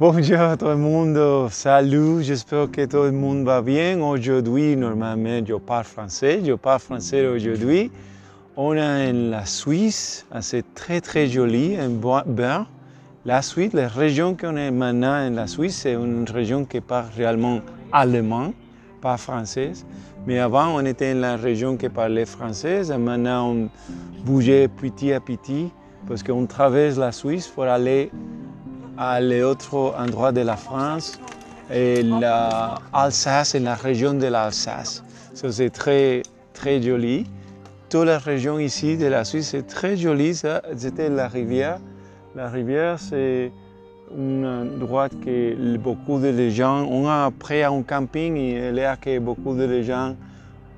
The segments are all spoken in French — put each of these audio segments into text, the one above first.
Bonjour à tout le monde, salut, j'espère que tout le monde va bien. Aujourd'hui, normalement, je parle français, je parle français aujourd'hui. On est en la Suisse, c'est très très joli, un bain. La Suisse, la région qu'on est maintenant en la Suisse, c'est une région qui parle réellement allemand, pas français. Mais avant, on était dans la région qui parlait français, et maintenant on bougeait petit à petit parce qu'on traverse la Suisse pour aller à l'autre endroit de la France, et l'Alsace et la région de l'Alsace. c'est très, très joli. Toute la région ici de la Suisse est très jolie. C'était la rivière. La rivière, c'est un endroit que beaucoup de gens, on a pris un camping et là que beaucoup de gens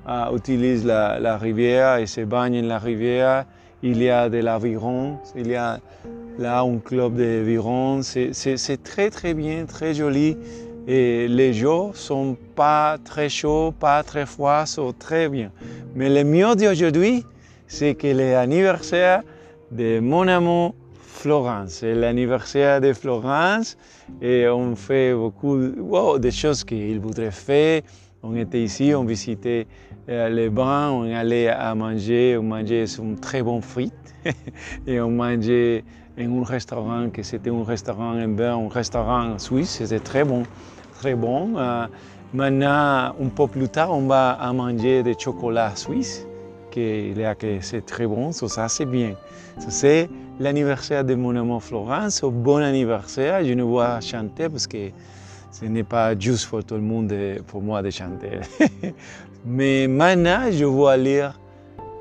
uh, utilisent la, la, rivière et se baignent dans la rivière. Il y a de l'aviron, il y a là un club d'aviron. C'est très très bien, très joli. Et les jours sont pas très chauds, pas très froids, sont très bien. Mais le mieux d'aujourd'hui, c'est que l'anniversaire de mon amour Florence. C'est l'anniversaire de Florence et on fait beaucoup de choses qu'il voudrait faire. On était ici, on visitait euh, les bains, on allait à manger, on mangeait une très bonne frites et on mangeait en un restaurant que c'était un restaurant un bain, un restaurant suisse, c'était très bon, très bon. Euh, maintenant, un peu plus tard, on va à manger des chocolats suisses, que, que c'est très bon, ça c'est bien. C'est l'anniversaire de mon amant Florence, bon anniversaire, je ne vois chanter parce que ce n'est pas juste pour tout le monde, pour moi de chanter. Mais maintenant, je vais lire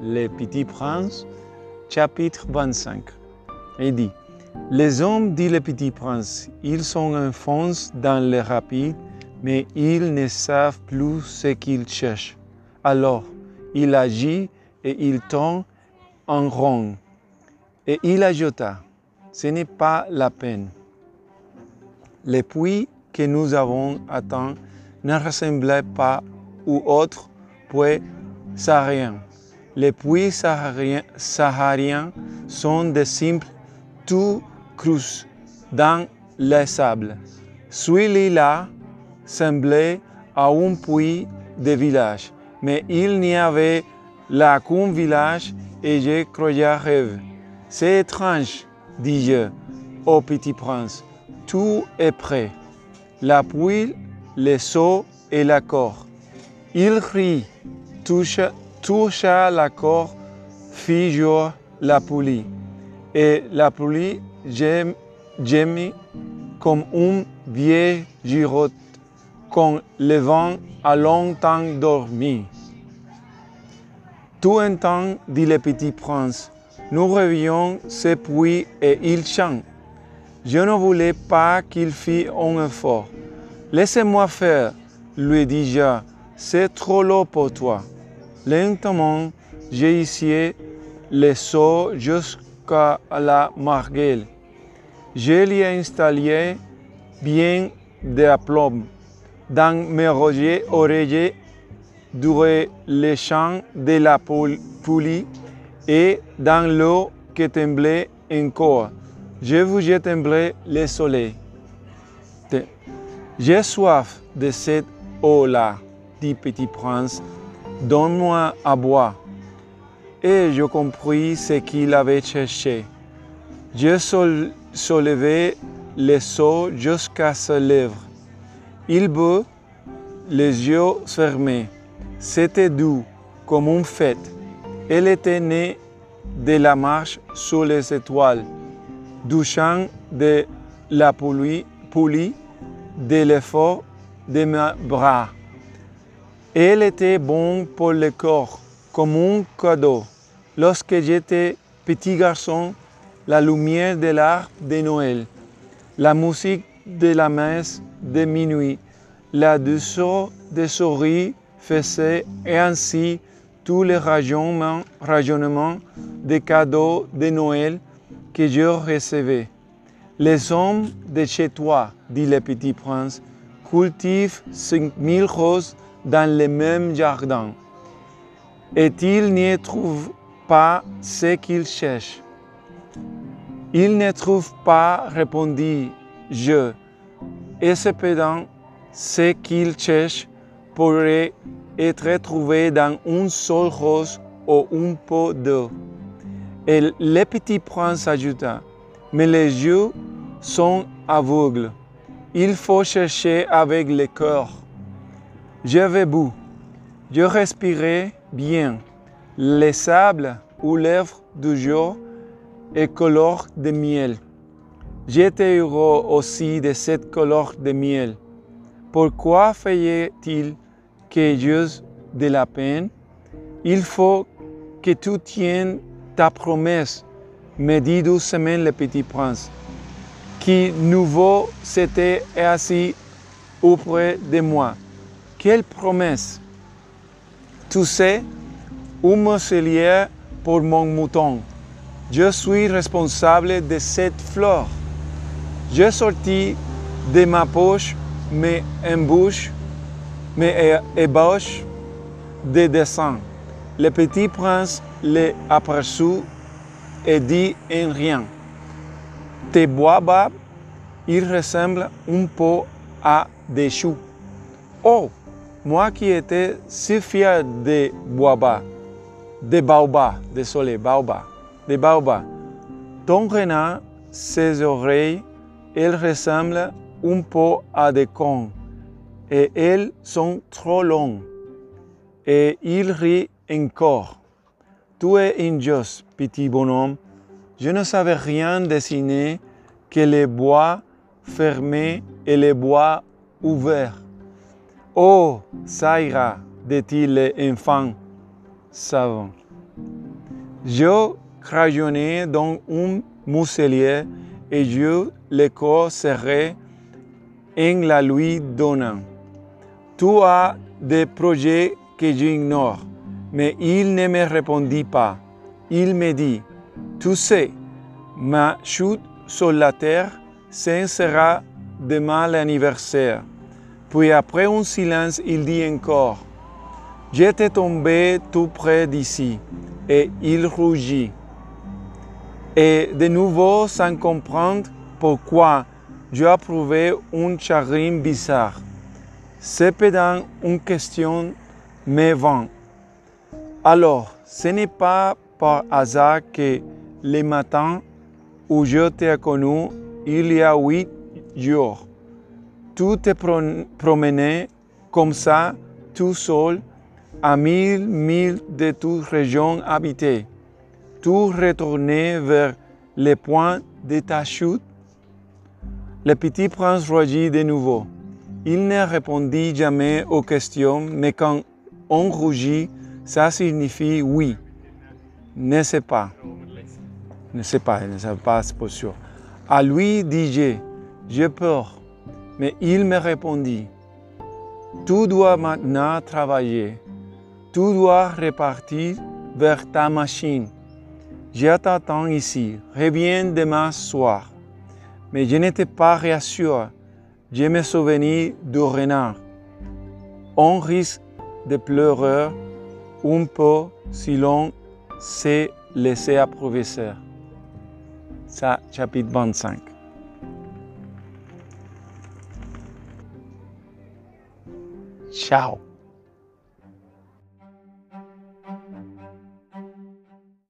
Le Petit Prince, chapitre 25. Il dit, Les hommes, dit le Petit Prince, ils sont enfants dans les rapides, mais ils ne savent plus ce qu'ils cherchent. Alors, il agit et il tombe en rond. Et il ajouta, ce n'est pas la peine. Les puits que nous avons atteints ne ressemblaient pas aux autres puits sahariens. Les puits sahariens, sont des simples tout crus dans le sable. Celui-là semblait à un puits de village, mais il n'y avait là qu'un village et je croyais rêve. C'est étrange, dis-je, au petit prince. Tout est prêt la pluie, les seaux et la. Il rit, toucha, toucha la corde, jour la poulie. Et la poulie gémit comme un vieil girotte quand le vent a longtemps dormi. Tout un temps, dit le petit prince, nous revions ce puits et il chante. Je ne voulais pas qu'il fît un effort. Laissez-moi faire, lui dis-je, c'est trop lourd pour toi. Lentement, j'ai essayé le seau jusqu'à la marguerite. Je l'y installé bien de plomb dans mes rogers oreillers durant les champs de la poulie et dans l'eau qui temblait encore. Je vous jetterai le soleil. J'ai soif de cette eau-là, dit Petit Prince. Donne-moi à boire. Et je compris ce qu'il avait cherché. Je soulevai le seau jusqu'à ses lèvres. Il but, les yeux fermés. C'était doux, comme une fête. Elle était née de la marche sous les étoiles du chant de la poulie, de l'effort de mes bras. Elle était bon pour le corps, comme un cadeau. Lorsque j'étais petit garçon, la lumière de l'arbre de Noël, la musique de la messe de minuit, la douceur des souris faisait et ainsi tous les rajonnements des cadeaux de Noël que je recevais. Les hommes de chez toi, dit le petit prince, cultivent cinq mille roses dans le même jardin. Et ils n'y trouvent pas ce qu'ils cherchent? Ils ne trouvent pas, répondis-je. et cependant, ce qu'il cherche pourrait être trouvé dans une seule rose ou un pot d'eau. Et le petit prince ajouta, mais les yeux sont aveugles. Il faut chercher avec le cœur. J'avais bu, je respirais bien. Les sables ou lèvres du jour et couleur de miel. J'étais heureux aussi de cette couleur de miel. Pourquoi fallait-il que j'use de la peine? Il faut que tu tiennes ta promesse, me dit doucement le petit prince, qui nouveau s'était assis auprès de moi. Quelle promesse! Tu sais, un muselier pour mon mouton. Je suis responsable de cette fleur. Je sortis de ma poche mes embouches, mes ébauches de dessin. Le petit prince les aperçut et dit en rien. Tes bois ils ressemblent un peu à des choux. Oh, moi qui étais si fier de bois de baobab, désolé, baobab, de baobab. Ton renard, ses oreilles, elles ressemblent un peu à des cons et elles sont trop longues. Et il rit encore. Tu es injuste, petit bonhomme. Je ne savais rien dessiner que les bois fermés et les bois ouverts. Oh, ça ira, dit-il l'enfant savant. Je crayonnais dans un muselier et je le corps serré en la lui donnant. Tu as des projets que j'ignore, mais il ne me répondit pas. Il me dit, tu sais, ma chute sur la terre, ce demain l'anniversaire. Puis après un silence, il dit encore, J'étais tombé tout près d'ici, et il rougit. Et de nouveau, sans comprendre pourquoi, j'ai approuvé un chagrin bizarre. Cependant, une question me vint. Alors, ce n'est pas par hasard que le matin où je t'ai connu, il y a huit jours, tu te promenais comme ça, tout seul, à mille milles de toute région habitée. Tu retournais vers le point de ta chute le petit prince rougit de nouveau. Il ne répondit jamais aux questions, mais quand on rougit, ça signifie oui. Ne sais pas. Ne sais pas, ne sais pas, c'est pas sûr. À lui dis-je, j'ai peur. Mais il me répondit, tu dois maintenant travailler. Tu dois repartir vers ta machine. Je t'attends ici. Reviens demain soir mais je n'étais pas rassuré. Je me souvenais du renard. On risque de pleurer un peu si l'on s'est laissé approvisionner. Ça, chapitre 25. Ciao.